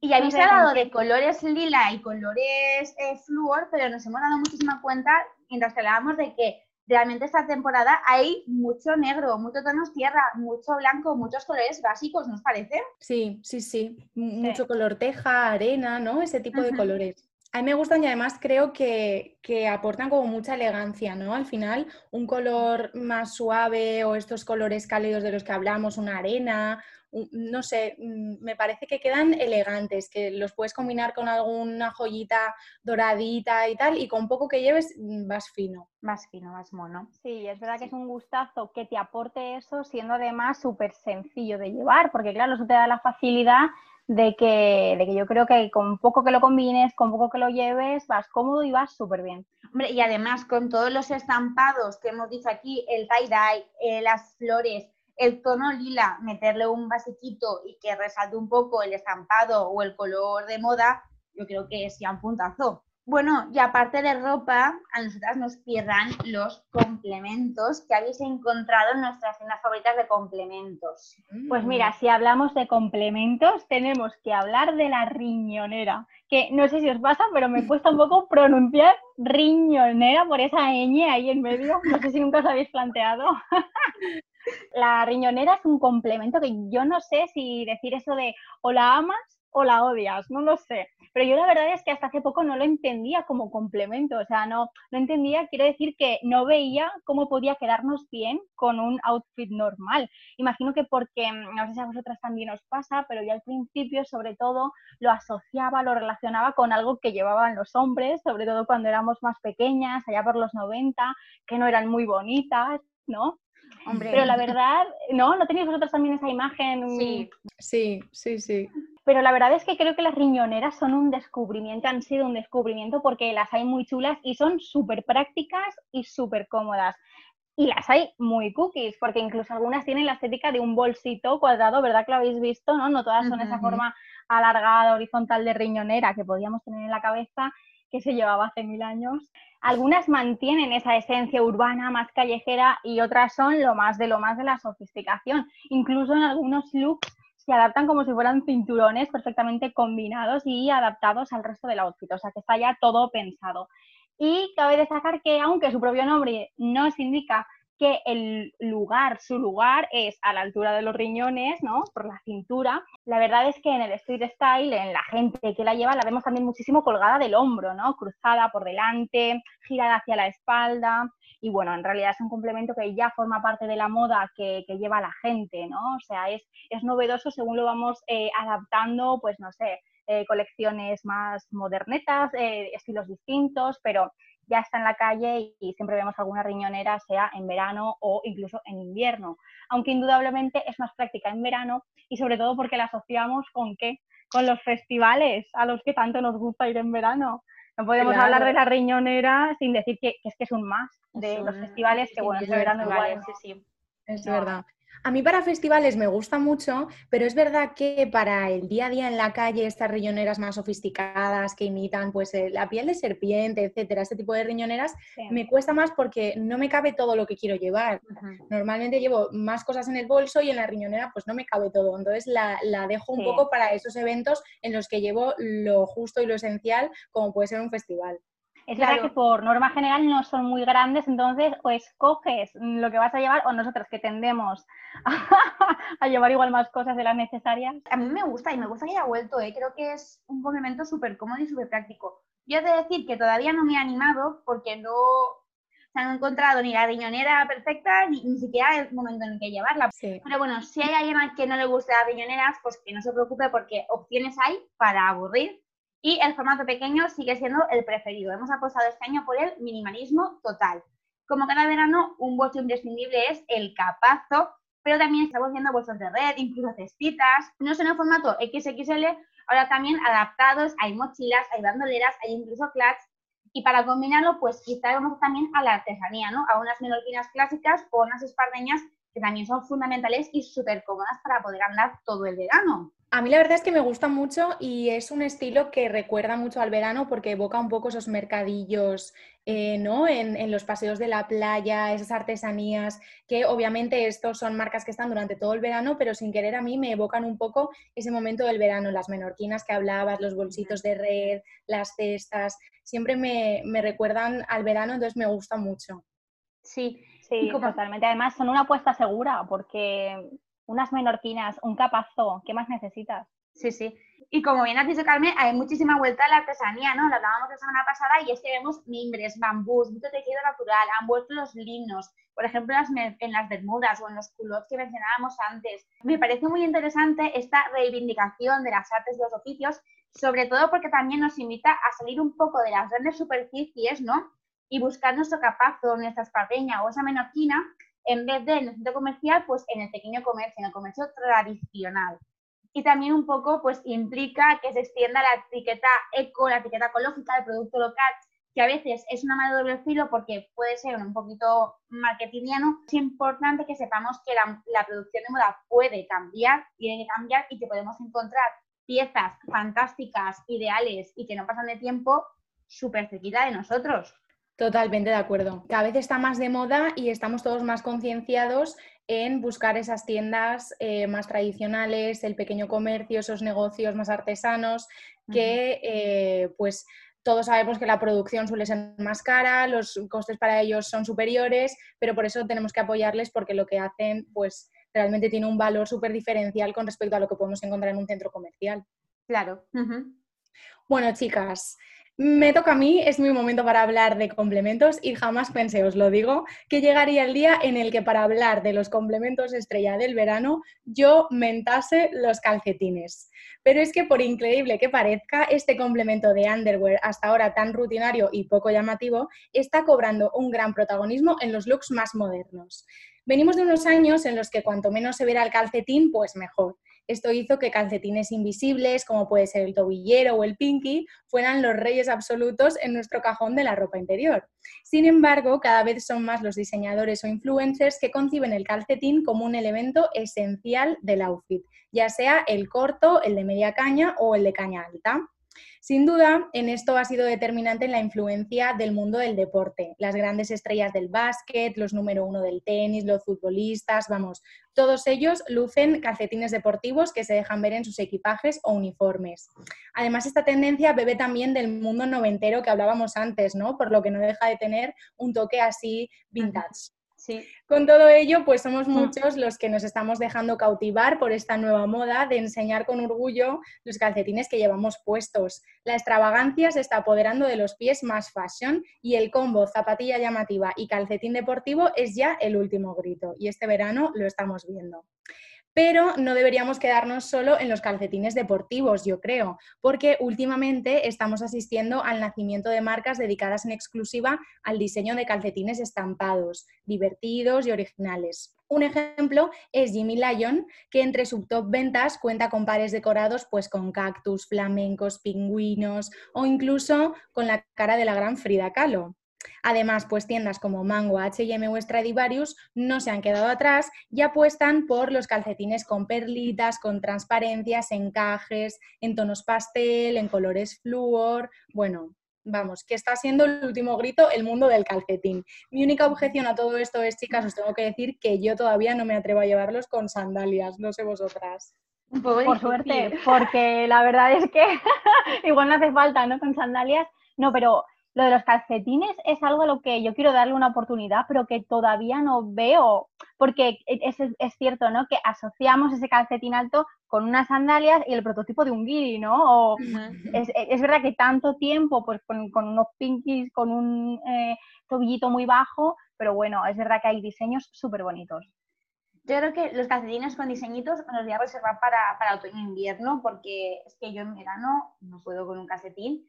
Y habéis hablado de colores lila y colores eh, flúor, pero nos hemos dado muchísima cuenta mientras que hablábamos de que realmente esta temporada hay mucho negro, mucho tonos tierra, mucho blanco, muchos colores básicos, ¿nos parece? Sí, sí, sí. M- Mucho color teja, arena, ¿no? Ese tipo de colores. A mí me gustan y además creo que, que aportan como mucha elegancia, ¿no? Al final, un color más suave o estos colores cálidos de los que hablamos, una arena, un- no sé, mm, me parece que quedan elegantes, que los puedes combinar con alguna joyita doradita y tal, y con poco que lleves mm, vas fino. Más fino, más mono. Sí, es verdad que es un gustazo que te aporte eso, siendo además súper sencillo de llevar, porque claro, eso te da la facilidad de que, de que yo creo que con poco que lo combines, con poco que lo lleves, vas cómodo y vas súper bien. Hombre, y además con todos los estampados que hemos dicho aquí, el tie-dye, eh, las flores, el tono lila, meterle un basiquito y que resalte un poco el estampado o el color de moda, yo creo que es ya un puntazo. Bueno, y aparte de ropa, a nosotras nos pierdan los complementos que habéis encontrado en nuestras tiendas favoritas de complementos. Pues mira, si hablamos de complementos, tenemos que hablar de la riñonera, que no sé si os pasa, pero me cuesta un poco pronunciar riñonera por esa ñ ahí en medio. No sé si nunca os habéis planteado. [laughs] la riñonera es un complemento que yo no sé si decir eso de o la amas o la odias, no lo sé. Pero yo la verdad es que hasta hace poco no lo entendía como complemento, o sea, no, no entendía, quiero decir que no veía cómo podía quedarnos bien con un outfit normal. Imagino que porque, mm, no sé si a vosotras también os pasa, pero yo al principio sobre todo lo asociaba, lo relacionaba con algo que llevaban los hombres, sobre todo cuando éramos más pequeñas, allá por los 90, que no eran muy bonitas, ¿no? Hombre. Pero la verdad, ¿no? ¿No tenéis vosotros también esa imagen? Sí, sí, sí, sí. Pero la verdad es que creo que las riñoneras son un descubrimiento, han sido un descubrimiento porque las hay muy chulas y son súper prácticas y súper cómodas. Y las hay muy cookies, porque incluso algunas tienen la estética de un bolsito cuadrado, ¿verdad que lo habéis visto? No, no todas son esa forma alargada, horizontal de riñonera que podíamos tener en la cabeza que se llevaba hace mil años. Algunas mantienen esa esencia urbana más callejera y otras son lo más de lo más de la sofisticación. Incluso en algunos looks se adaptan como si fueran cinturones perfectamente combinados y adaptados al resto del outfit, o sea que está ya todo pensado. Y cabe destacar que aunque su propio nombre nos indica que el lugar, su lugar es a la altura de los riñones, ¿no? Por la cintura. La verdad es que en el street style, en la gente que la lleva, la vemos también muchísimo colgada del hombro, ¿no? Cruzada por delante, girada hacia la espalda. Y bueno, en realidad es un complemento que ya forma parte de la moda que, lleva la gente, ¿no? O sea, es, es novedoso según lo vamos eh, adaptando, pues no sé, eh, colecciones más modernetas, eh, estilos distintos, pero ya está en la calle y, siempre vemos alguna riñonera, sea en verano o incluso en invierno. Aunque indudablemente es más práctica en verano y sobre todo porque la asociamos con qué? Con los festivales a los que tanto nos gusta ir en verano. No podemos hablar de la riñonera sin decir que, es que es un más de los festivales, que bueno, en verano igual. Sí, sí. Es verdad. A mí para festivales me gusta mucho, pero es verdad que para el día a día en la calle, estas riñoneras más sofisticadas que imitan pues eh, la piel de serpiente, etcétera, este tipo de riñoneras, me cuesta más porque no me cabe todo lo que quiero llevar. Normalmente llevo más cosas en el bolso y en la riñonera pues no me cabe todo. Entonces la, dejo un poco para esos eventos en los que llevo lo justo y lo esencial, como puede ser un festival. Es verdad que por norma general no son muy grandes, entonces o escoges lo que vas a llevar o nosotros que tendemos [laughs] a, llevar igual más cosas de las necesarias. A mí me gusta y me gusta que haya vuelto, ¿eh? creo que es un complemento súper cómodo y súper práctico. Yo he de decir que todavía no me he animado porque no se han encontrado ni la riñonera perfecta ni, ni siquiera el momento en el que llevarla. Pero bueno, si hay alguien que no le guste las riñoneras, pues que no se preocupe porque opciones hay para aburrir y el formato pequeño sigue siendo el preferido. Hemos apostado este año por el minimalismo total. Como cada verano, un bolso imprescindible es el capazo, pero también estamos viendo bolsos de red, incluso cestitas. No son en formato XXL, ahora también adaptados, hay mochilas, hay bandoleras, hay incluso clutch. Y para combinarlo, pues quizá vamos también a la artesanía, ¿no? A unas menorquinas clásicas o unas espardeñas que también son fundamentales y súper cómodas para poder andar todo el verano. A mí la verdad es que me gusta mucho y es un estilo que recuerda mucho al verano porque evoca un poco esos mercadillos, eh, ¿no? En, los paseos de la playa, esas artesanías, que obviamente estos son marcas que están durante todo el verano, pero sin querer a mí me evocan un poco ese momento del verano, las menorquinas que hablabas, los bolsitos de red, las cestas, siempre me, me recuerdan al verano, entonces me gusta mucho. Sí, sí, totalmente. Además son una apuesta segura porque unas menorquinas, un capazo, ¿qué más necesitas? Sí, sí. Y como bien has dicho, Carmen, hay muchísima vuelta a la artesanía, ¿no? Lo hablábamos la semana pasada y es que vemos mimbres, bambús, mucho tejido natural, han vuelto los linos, por ejemplo, en las bermudas o en los culottes que mencionábamos antes. Me parece muy interesante esta reivindicación de las artes y los oficios, sobre todo porque también nos invita a salir un poco de las grandes superficies, ¿no? Y buscar nuestro capazo, nuestra esparreña o esa menorquina en vez de en el centro comercial, pues en el pequeño comercio, en el comercio tradicional. y también un poco pues implica que se extienda la etiqueta eco, la etiqueta ecológica del producto local, que a veces es una mano de doble filo porque puede ser un poquito marketingiano. Es importante que sepamos que la, producción de moda puede cambiar, tiene que cambiar y que podemos encontrar piezas fantásticas, ideales y que no pasan de tiempo súper cerquita de nosotros. Totalmente de acuerdo. Cada vez está más de moda y estamos todos más concienciados en buscar esas tiendas eh, más tradicionales, el pequeño comercio, esos negocios más artesanos, que eh, pues todos sabemos que la producción suele ser más cara, los costes para ellos son superiores, pero por eso tenemos que apoyarles porque lo que hacen pues realmente tiene un valor súper diferencial con respecto a lo que podemos encontrar en un centro comercial. Claro. Bueno, chicas, me toca a mí, es mi momento para hablar de complementos y jamás pensé, os lo digo, que llegaría el día en el que para hablar de los complementos estrella del verano yo mentase los calcetines. Pero es que por increíble que parezca, este complemento de underwear hasta ahora tan rutinario y poco llamativo está cobrando un gran protagonismo en los looks más modernos. Venimos de unos años en los que cuanto menos se verá el calcetín, pues mejor. Esto hizo que calcetines invisibles, como puede ser el tobillero o el pinky, fueran los reyes absolutos en nuestro cajón de la ropa interior. Sin embargo, cada vez son más los diseñadores o influencers que conciben el calcetín como un elemento esencial del outfit, ya sea el corto, el de media caña o el de caña alta. Sin duda, en esto ha sido determinante la influencia del mundo del deporte. Las grandes estrellas del básquet, los número uno del tenis, los futbolistas, vamos, todos ellos lucen calcetines deportivos que se dejan ver en sus equipajes o uniformes. Además, esta tendencia bebe también del mundo noventero que hablábamos antes, ¿no? Por lo que no deja de tener un toque así vintage. Con todo ello, pues somos mm. muchos los que nos estamos dejando cautivar por esta nueva moda de enseñar con orgullo los calcetines que llevamos puestos. La extravagancia se está apoderando de los pies más fashion y el combo zapatilla llamativa y calcetín deportivo es ya el último grito y este verano lo estamos viendo. Pero no deberíamos quedarnos solo en los calcetines deportivos, yo creo, porque últimamente estamos asistiendo al nacimiento de marcas dedicadas en exclusiva al diseño de calcetines estampados, divertidos y originales. Un ejemplo es Jimmy Lyon, que entre su top ventas cuenta con pares decorados pues con cactus, flamencos, pingüinos o incluso con la cara de la gran Frida Kahlo. Además, pues tiendas como Mango, H&M o Stradivarius no se han quedado atrás y apuestan por los calcetines con perlitas, con transparencias, encajes, en tonos pastel, en colores flúor, bueno, vamos, que está siendo el último grito el mundo del calcetín. Mi única objeción a todo esto es, chicas, os tengo que decir que yo todavía no me atrevo a llevarlos con sandalias, no sé vosotras. Por suerte, porque la verdad es que [laughs] igual no hace falta, ¿no? Con sandalias. No, pero lo de los calcetines es algo a lo que yo quiero darle una oportunidad, pero que todavía no veo, porque es, es cierto, ¿no? Que asociamos ese calcetín alto con unas sandalias y el prototipo de un guiri, ¿no? O es, es, verdad que tanto tiempo, pues con, con unos pinkies, con un eh, tobillito muy bajo, pero bueno, es verdad que hay diseños súper bonitos. Yo creo que los calcetines con diseñitos me los voy a reservar para, para otoño e invierno, porque es que yo en verano no puedo con un calcetín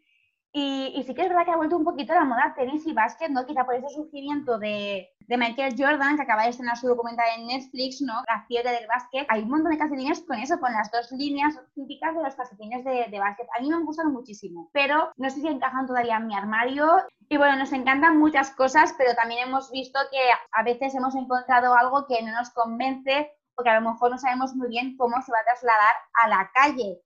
y, sí que es verdad que ha vuelto un poquito la moda tenis y básquet, ¿no? Quizá por ese surgimiento de, Michael Jordan, que acaba de estrenar su documental en Netflix, ¿no? La fiebre del básquet. Hay un montón de calcetines con eso, con las dos líneas típicas de los calcetines de, de básquet. A mí me han gustado muchísimo, pero no sé si encajan todavía en mi armario. Y bueno, nos encantan muchas cosas, pero también hemos visto que a veces hemos encontrado algo que no nos convence o que a lo mejor no sabemos muy bien cómo se va a trasladar a la calle.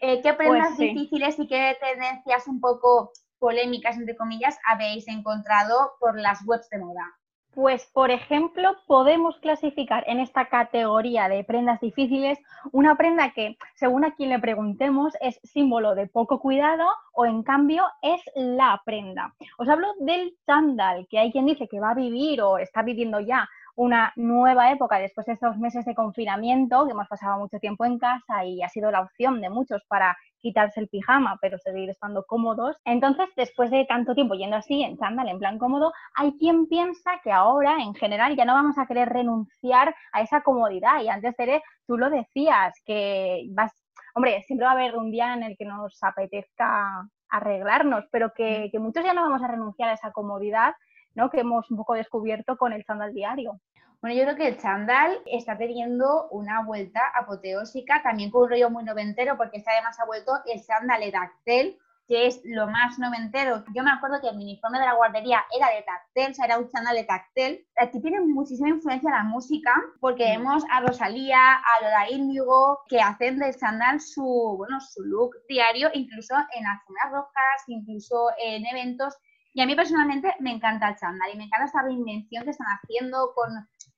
Eh, ¿Qué pues prendas difíciles y qué tendencias un poco polémicas, entre comillas, habéis encontrado por las webs de moda? Pues, por ejemplo, podemos clasificar en esta categoría de prendas difíciles una prenda que, según a quien le preguntemos, es símbolo de poco cuidado o, en cambio, es la prenda. Os hablo del chándal, que hay quien dice que va a vivir o está viviendo ya una nueva época después de estos meses de confinamiento, que hemos pasado mucho tiempo en casa y ha sido la opción de muchos para quitarse el pijama, pero seguir estando cómodos. Entonces, después de tanto tiempo yendo así, en chándal, en plan cómodo, hay quien piensa que ahora, en general, ya no vamos a querer renunciar a esa comodidad. Y antes, Tere, tú lo decías, que vas, hombre, siempre va a haber un día en el que nos apetezca arreglarnos, pero que, que muchos ya no vamos a renunciar a esa comodidad ¿no? que hemos un poco descubierto con el chándal diario. Bueno, yo creo que el chándal está teniendo una vuelta apoteósica, también con un rollo muy noventero, porque este además ha vuelto el chándal Edactel, que es lo más noventero. Yo me acuerdo que el uniforme de la guardería era de tactel, o sea, era un chándal de tactel. Aquí tiene muchísima influencia la música, porque mm. vemos a Rosalía, a Lola Índigo, que hacen del chándal su, bueno, su look diario, incluso en las rojas, incluso en eventos. Y a mí personalmente me encanta el chándal y me encanta esta reinvención que están haciendo con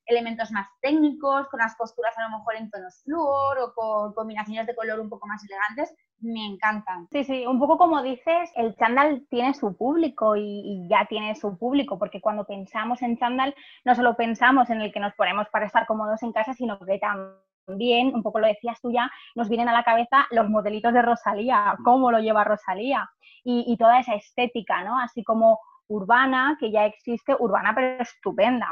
elementos más técnicos, con las costuras a lo mejor en tonos flúor o con combinaciones de color un poco más elegantes, me encantan. Sí, sí, un poco como dices, el chándal tiene su público y, ya tiene su público, porque cuando pensamos en chándal no solo pensamos en el que nos ponemos para estar cómodos en casa, sino que también, un poco lo decías tú ya, nos vienen a la cabeza los modelitos de Rosalía, cómo lo lleva Rosalía y, toda esa estética, ¿no? Así como urbana, que ya existe, urbana pero estupenda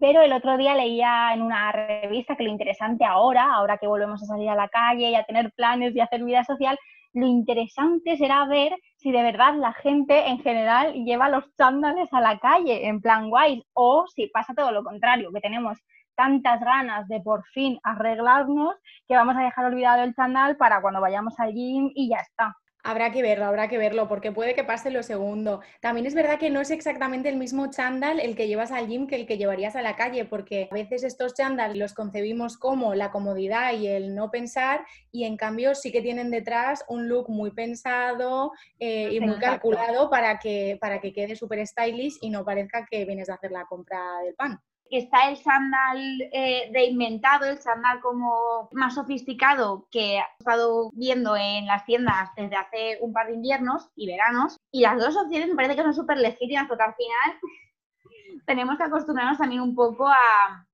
pero el otro día leía en una revista que lo interesante ahora, ahora que volvemos a salir a la calle y a tener planes y a hacer vida social, lo interesante será ver si de verdad la gente en general lleva los chándales a la calle en plan guay o si pasa todo lo contrario, que tenemos tantas ganas de por fin arreglarnos que vamos a dejar olvidado el chándal para cuando vayamos al gym y ya está. Habrá que verlo, habrá que verlo, porque puede que pase lo segundo. También es verdad que no es exactamente el mismo chándal el que llevas al gym que el que llevarías a la calle, porque a veces estos chándal los concebimos como la comodidad y el no pensar, y en cambio sí que tienen detrás un look muy pensado eh, y muy calculado para que, para que quede súper stylish y no parezca que vienes a hacer la compra del pan está el sandal eh, reinventado, el sandal como más sofisticado que he estado viendo en las tiendas desde hace un par de inviernos y veranos. Y las dos opciones me parece que son súper legítimas porque al final [laughs] tenemos que acostumbrarnos también un poco a,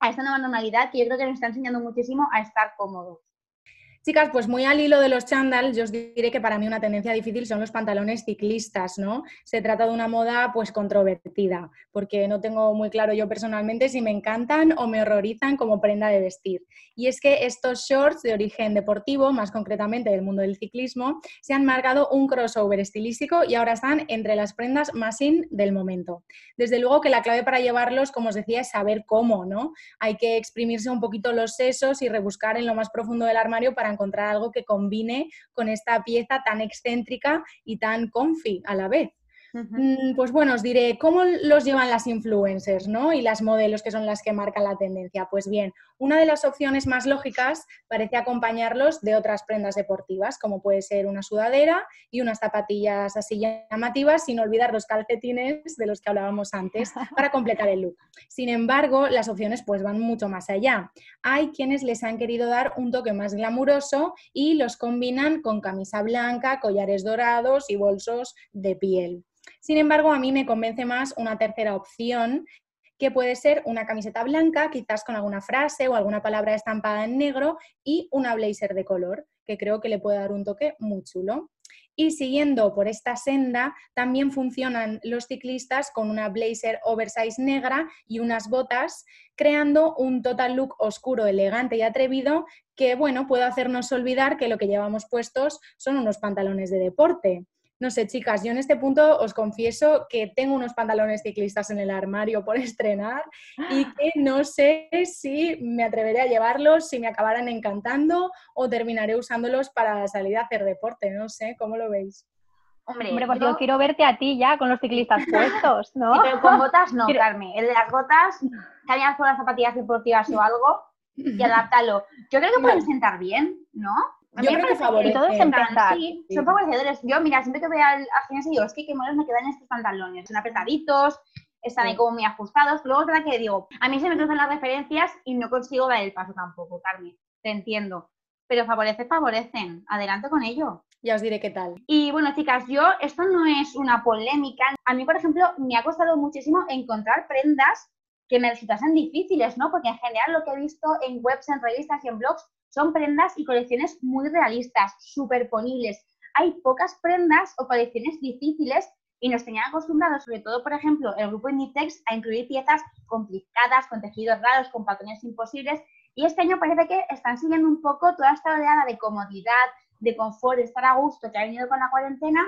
a esta nueva normalidad que yo creo que nos está enseñando muchísimo a estar cómodos. Chicas, pues muy al hilo de los chándal, yo os diré que para mí una tendencia difícil son los pantalones ciclistas, ¿no? Se trata de una moda pues controvertida, porque no tengo muy claro yo personalmente si me encantan o me horrorizan como prenda de vestir. Y es que estos shorts de origen deportivo, más concretamente del mundo del ciclismo, se han marcado un crossover estilístico y ahora están entre las prendas más in del momento. Desde luego que la clave para llevarlos, como os decía, es saber cómo, ¿no? Hay que exprimirse un poquito los sesos y rebuscar en lo más profundo del armario para encontrar algo que combine con esta pieza tan excéntrica y tan comfy a la vez. Mm, pues bueno, os diré, ¿cómo los llevan las influencers ¿no? y las modelos que son las que marcan la tendencia? Pues bien, una de las opciones más lógicas parece acompañarlos de otras prendas deportivas, como puede ser una sudadera y unas zapatillas así llamativas, sin olvidar los calcetines de los que hablábamos antes, [laughs] para completar el look. Sin embargo, las opciones pues van mucho más allá. Hay quienes les han querido dar un toque más glamuroso y los combinan con camisa blanca, collares dorados y bolsos de piel. Sin embargo, a mí me convence más una tercera opción, que puede ser una camiseta blanca, quizás con alguna frase o alguna palabra estampada en negro, y una blazer de color, que creo que le puede dar un toque muy chulo. Y siguiendo por esta senda, también funcionan los ciclistas con una blazer oversize negra y unas botas, creando un total look oscuro, elegante y atrevido que, bueno, puede hacernos olvidar que lo que llevamos puestos son unos pantalones de deporte. No sé, chicas, yo en este punto os confieso que tengo unos pantalones ciclistas en el armario por [laughs] estrenar y que no sé si me atreveré a llevarlos, si me acabarán encantando o terminaré usándolos para salir a hacer deporte. No sé, ¿cómo lo veis? Hombre, Hombre pues yo... quiero verte a ti ya con los ciclistas [laughs] puestos, ¿no? pero con botas no, Carmen. El de las botas, cambias por las zapatillas deportivas o algo y [laughs] adáptalo. Yo creo que pueden sentar bien, ¿no? Yo creo que favorece. Todos sí, son favorecedores. Yo, mira, siempre que voy al, gimnasio digo, es que qué modos me quedan estos pantalones. Son apretaditos, están ahí como muy ajustados. Luego es verdad que digo, a mí se me cruzan las referencias y no consigo dar el paso tampoco, Carmen. Te entiendo. Pero favorece, favorecen. Adelante con ello. Ya os diré qué tal. Y bueno, chicas, yo, esto no es una polémica. A mí, por ejemplo, me ha costado muchísimo encontrar prendas que me resultasen difíciles, ¿no? Porque en general lo que he visto en webs, en revistas y en blogs son prendas y colecciones muy realistas, superponibles. Hay pocas prendas o colecciones difíciles y nos tenían acostumbrados, sobre todo, por ejemplo, el grupo Inditex, a incluir piezas complicadas, con tejidos raros, con patrones imposibles. Y este año parece que están siguiendo un poco toda esta oleada de comodidad, de confort, de estar a gusto que ha venido con la cuarentena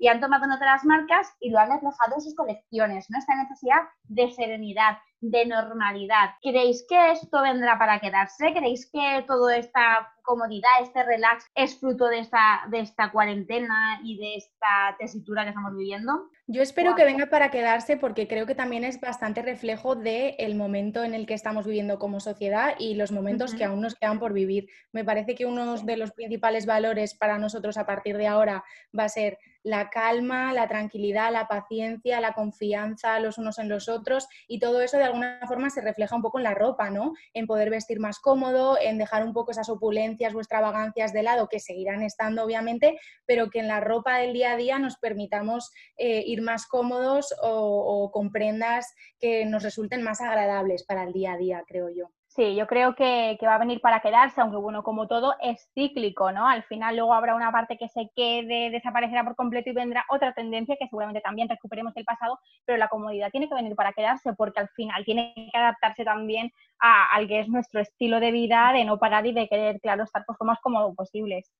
y han tomado nota de las marcas y lo han reflejado en sus colecciones, ¿no? Esta necesidad de serenidad, de normalidad. ¿Creéis que esto vendrá para quedarse? ¿Creéis que toda esta comodidad, este relax es fruto de esta, de esta cuarentena y de esta tesitura que estamos viviendo? Yo espero que venga para quedarse porque creo que también es bastante reflejo del momento en el que estamos viviendo como sociedad y los momentos que aún nos quedan por vivir. Me parece que uno de los principales valores para nosotros a partir de ahora va a ser la calma, la tranquilidad, la paciencia, la confianza los unos en los otros y todo eso de alguna forma se refleja un poco en la ropa, ¿no? En poder vestir más cómodo, en dejar un poco esas opulencias o extravagancias de lado que seguirán estando obviamente, pero que en la ropa del día a día nos permitamos eh, ir más cómodos o, o con prendas que nos resulten más agradables para el día a día, creo yo. Sí, yo creo que, va a venir para quedarse, aunque bueno, como todo es cíclico, ¿no? Al final luego habrá una parte que se quede, desaparecerá por completo y vendrá otra tendencia que seguramente también recuperemos el pasado, pero la comodidad tiene que venir para quedarse porque al final tiene que adaptarse también a, al que es nuestro estilo de vida, de no parar y de querer, claro, estar pues, lo más cómodo posibles.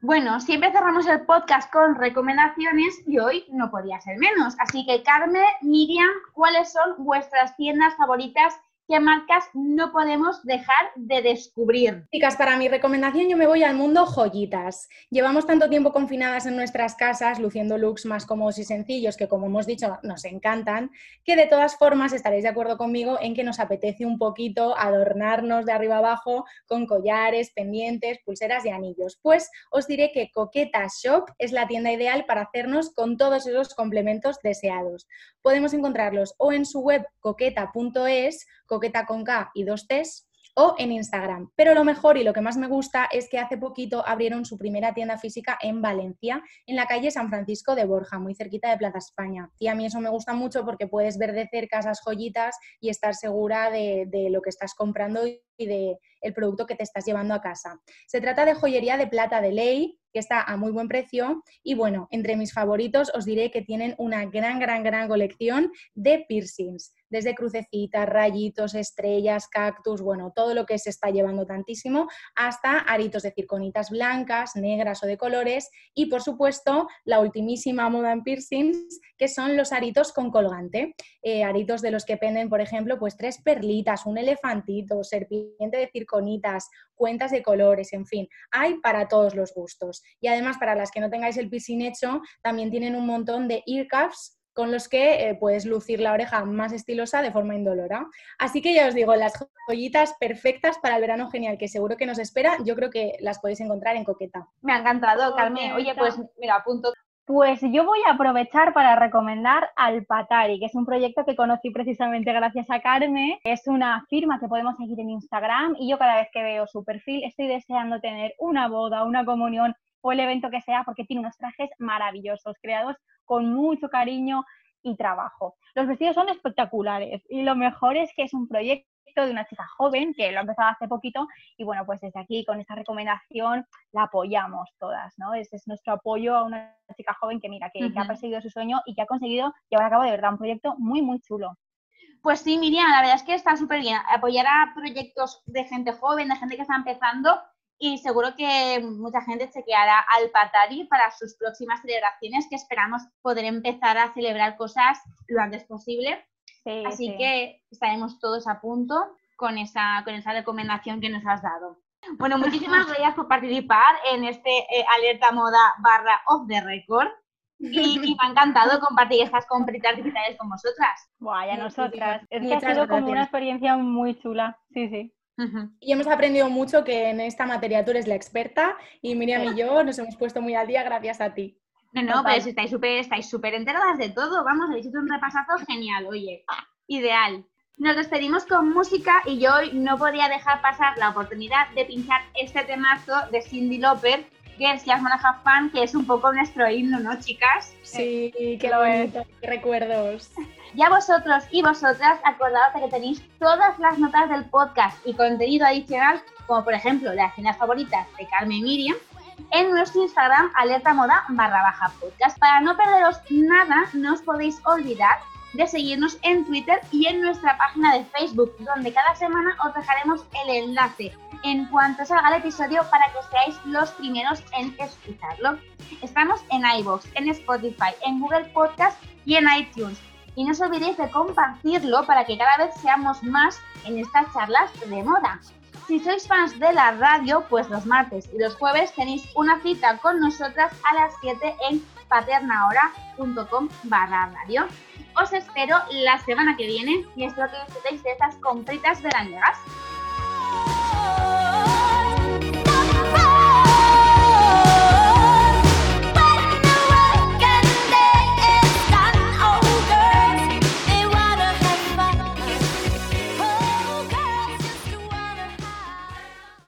Bueno, siempre cerramos el podcast con recomendaciones y hoy no podía ser menos. Así que, Carmen, Miriam, ¿cuáles son vuestras tiendas favoritas qué marcas no podemos dejar de descubrir. Chicas, para mi recomendación yo me voy al mundo joyitas. Llevamos tanto tiempo confinadas en nuestras casas, luciendo looks más cómodos y sencillos que, como hemos dicho, nos encantan, que de todas formas estaréis de acuerdo conmigo en que nos apetece un poquito adornarnos de arriba abajo con collares, pendientes, pulseras y anillos. Pues os diré que Coqueta Shop es la tienda ideal para hacernos con todos esos complementos deseados. Podemos encontrarlos o en su web coqueta.es, coqueta con K y dos T's, o en Instagram. Pero lo mejor y lo que más me gusta es que hace poquito abrieron su primera tienda física en Valencia, en la calle San Francisco de Borja, muy cerquita de Plaza España. Y a mí eso me gusta mucho porque puedes ver de cerca esas joyitas y estar segura de, de lo que estás comprando y de el producto que te estás llevando a casa. Se trata de joyería de plata de ley, que está a muy buen precio. Y bueno, entre mis favoritos os diré que tienen una gran, gran, gran colección de piercings, desde crucecitas, rayitos, estrellas, cactus, bueno, todo lo que se está llevando tantísimo, hasta aritos de circonitas blancas, negras o de colores. Y por supuesto, la ultimísima moda en piercings, que son los aritos con colgante. Eh, aritos de los que penden, por ejemplo, pues tres perlitas, un elefantito, serpiente de circonitas, cuentas de colores, en fin, hay para todos los gustos. Y además, para las que no tengáis el piercing hecho, también tienen un montón de ear cuffs con los que eh, puedes lucir la oreja más estilosa de forma indolora. Así que ya os digo, las joyitas perfectas para el verano genial que seguro que nos espera, yo creo que las podéis encontrar en Coqueta. Me ha encantado, Carmen. Oye, pues mira, apunto pues yo voy a aprovechar para recomendar al Patari, que es un proyecto que conocí precisamente gracias a Carmen. Es una firma que podemos seguir en Instagram y yo cada vez que veo su perfil estoy deseando tener una boda, una comunión o el evento que sea porque tiene unos trajes maravillosos, creados con mucho cariño y trabajo. Los vestidos son espectaculares y lo mejor es que es un proyecto de una chica joven que lo ha empezado hace poquito y bueno, pues desde aquí con esta recomendación la apoyamos todas, ¿no? Ese es nuestro apoyo a una chica joven que mira, que, ha perseguido su sueño y que ha conseguido llevar a cabo de verdad un proyecto muy, muy chulo. Pues sí, Miriam, la verdad es que está súper bien. Apoyar a proyectos de gente joven, de gente que está empezando y seguro que mucha gente se quedará al Patari para sus próximas celebraciones que esperamos poder empezar a celebrar cosas lo antes posible Así que estaremos todos a punto con esa, con esa recomendación que nos has dado. Bueno, muchísimas [laughs] gracias por participar en este eh, Alerta Moda barra off the record. Y, me ha encantado compartir estas compritas digitales con vosotras. Buah, ya nosotras. Es que ha sido como una experiencia muy chula. Sí, sí. Y hemos aprendido mucho que en esta materia tú eres la experta y Miriam y yo nos hemos puesto muy al día gracias a ti. No, no, pues estáis súper estáis súper enteradas de todo. Vamos, habéis hecho un repasazo genial, oye. Ideal. Nos despedimos con música y yo hoy no podía dejar pasar la oportunidad de pinchar este temazo de Cindy Lauper, que es Just Wanna Fan, que es un poco nuestro himno, ¿no, chicas? Sí, qué bonito, qué recuerdos. [laughs] Ya vosotros y vosotras acordaos de que tenéis todas las notas del podcast y contenido adicional, como por ejemplo las escenas favoritas de Carmen y Miriam, en nuestro Instagram alerta moda barra baja podcast. Para no perderos nada, no os podéis olvidar de seguirnos en Twitter y en nuestra página de Facebook, donde cada semana os dejaremos el enlace en cuanto salga el episodio para que seáis los primeros en escucharlo. Estamos en iVoox, en Spotify, en Google Podcast y en iTunes. Y no os olvidéis de compartirlo para que cada vez seamos más en estas charlas de moda. Si sois fans de la radio, pues los martes y los jueves tenéis una cita con nosotras a las 7 en paternahora.com barra radio. Os espero la semana que viene y espero que disfrutéis de estas compritas veranigas.